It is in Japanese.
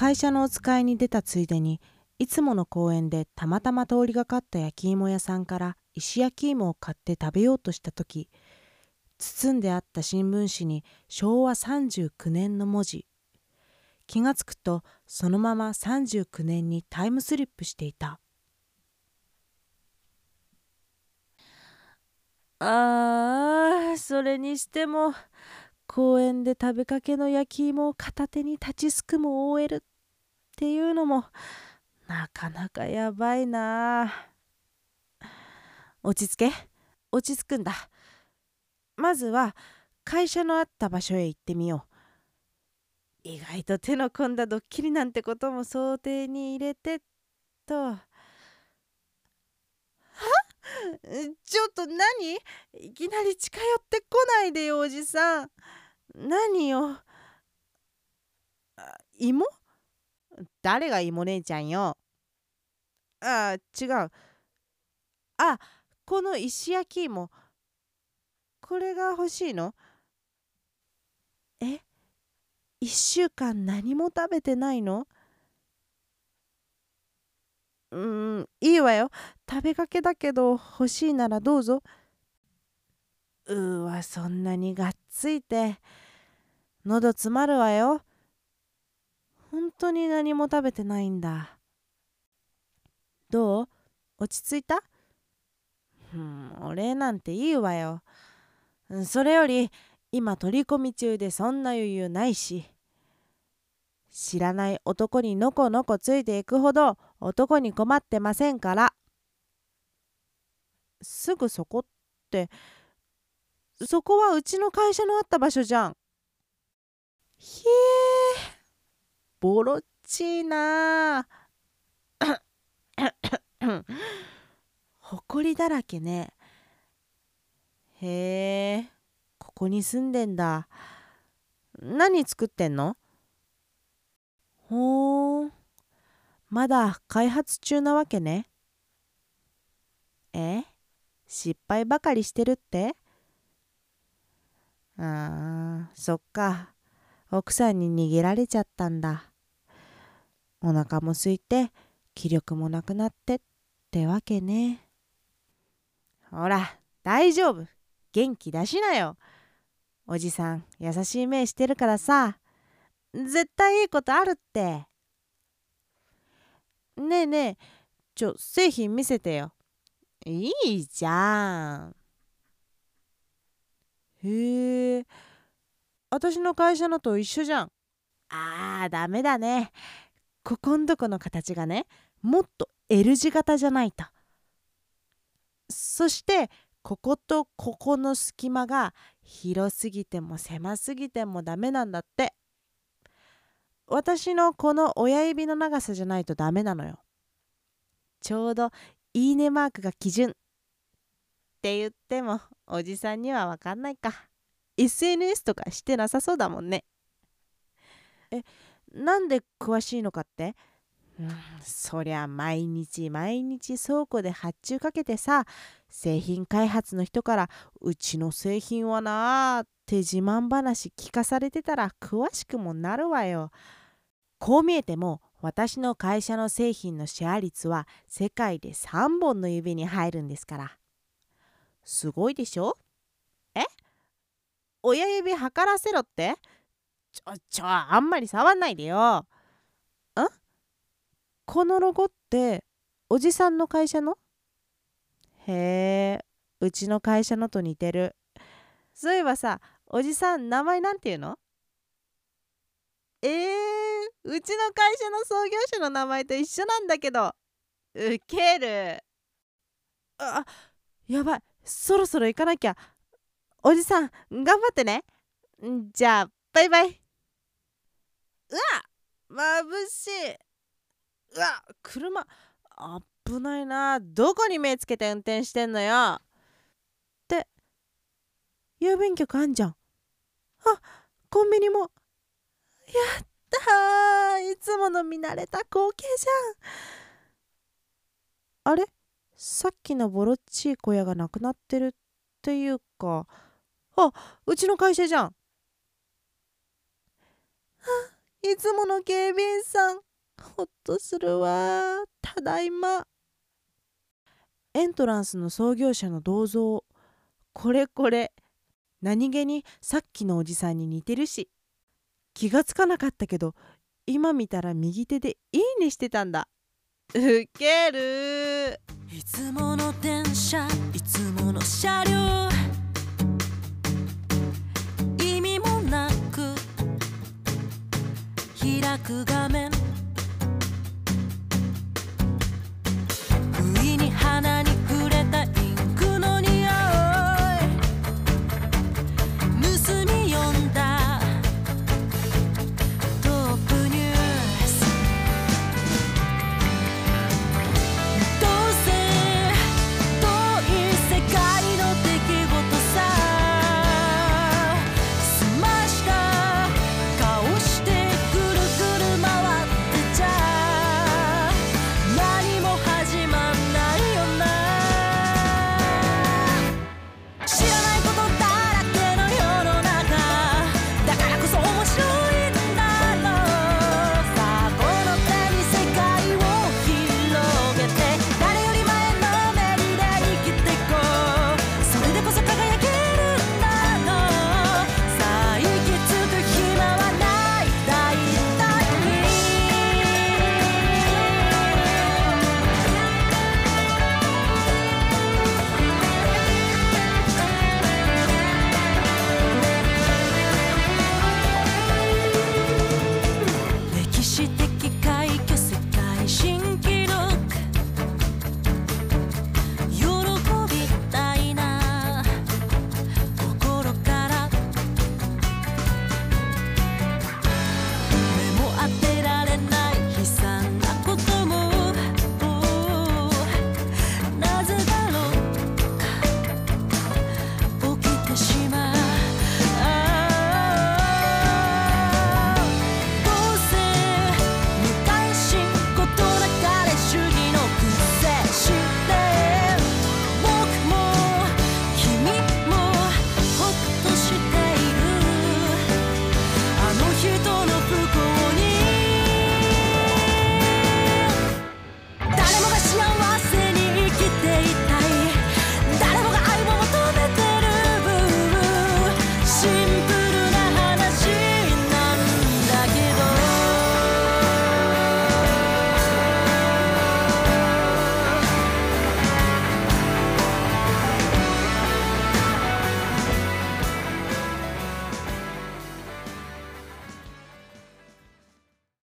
会社のお使いに出たついでにいつもの公園でたまたま通りがかった焼き芋屋さんから石焼き芋を買って食べようとした時包んであった新聞紙に昭和39年の文字。気がつくとそのまま39年にタイムスリップしていた。あーそれにしても公園で食べかけの焼き芋を片手に立ちすくむ OL っていうのもなかなかやばいな。落ち着け。落ち着くんだ。まずは会社のあった場所へ行ってみよう。意外と手の込んだドッキリなんてことも想定に入れてと。はちょっと何？いきなり近寄ってこないでよおじさん。何よ？芋？誰が芋姉ちゃんよ。あ違う。あこの石焼き芋。これが欲しいの？え？1週間何も食べてないの？うんいいわよ。食べかけだけど欲しいならどうぞ。うわそんなにがっついて。喉詰まるわよ。本当に何も食べてないんだ。どう？落ち着いた？うんお礼なんていいわよ。それより今取り込み中でそんな余裕ないし。知らない男にのこのこついていくほど男に困ってませんから。すぐそこってそこはうちの会社のあった場所じゃん。ひえボロっちいな ほこりだらけね。へえここに住んでんだ。何作ってんの？ほーまだ開発中なわけね。え？失敗ばかりしてるって？あーそっか。奥さんに逃げられちゃったんだ。お腹も空いて気力もなくなってってわけね。ほら大丈夫。元気出しなよ。おじさん優しい目してるからさ。絶対いいことあるって。ねえねえちょ製品見せてよ。いいじゃん。へえ。私の会社のと一緒じゃん。あーダメだね。ここんとこの形がねもっと L 字型じゃないと。そしてこことここの隙間が広すぎても狭すぎてもダメなんだって。私のこの親指の長さじゃないとダメなのよ。ちょうどいいねマークが基準って言ってもおじさんには分かんないか。SNS とかしてなさそうだもんね。えなんで詳しいのかって？うん、そりゃ毎日毎日倉庫で発注かけてさ製品開発の人からうちの製品はなーって自慢話聞かされてたら詳しくもなるわよ。こう見えても私の会社の製品のシェア率は世界で3本の指に入るんですから。すごいでしょ？え？親指測らせろって？ちょちょあんまり触んないでよ。ん？このロゴっておじさんの会社の？へえうちの会社のと似てる。そういえばさおじさん名前なんていうの？えー、うちの会社の創業者の名前と一緒なんだけど。ウケる。あやばい。そろそろ行かなきゃ。おじさん頑張ってね。じゃあバイバイ。うわ眩しい。うわ車。危ないな。どこに目つけて運転してんのよ。って郵便局あんじゃん。あコンビニも。やったいつもの見慣れた光景じゃん。あれ？さっきのボロっちい小屋がなくなってるっていうか。あうちの会社じゃんあいつもの警備員さんほっとするわ。ただいま。エントランスの創業者の銅像これこれ何気にさっきのおじさんに似てるし気がつかなかったけど今見たら右手でいいねしてたんだ。ウケる。いつもの電車いつもの車両。開く画面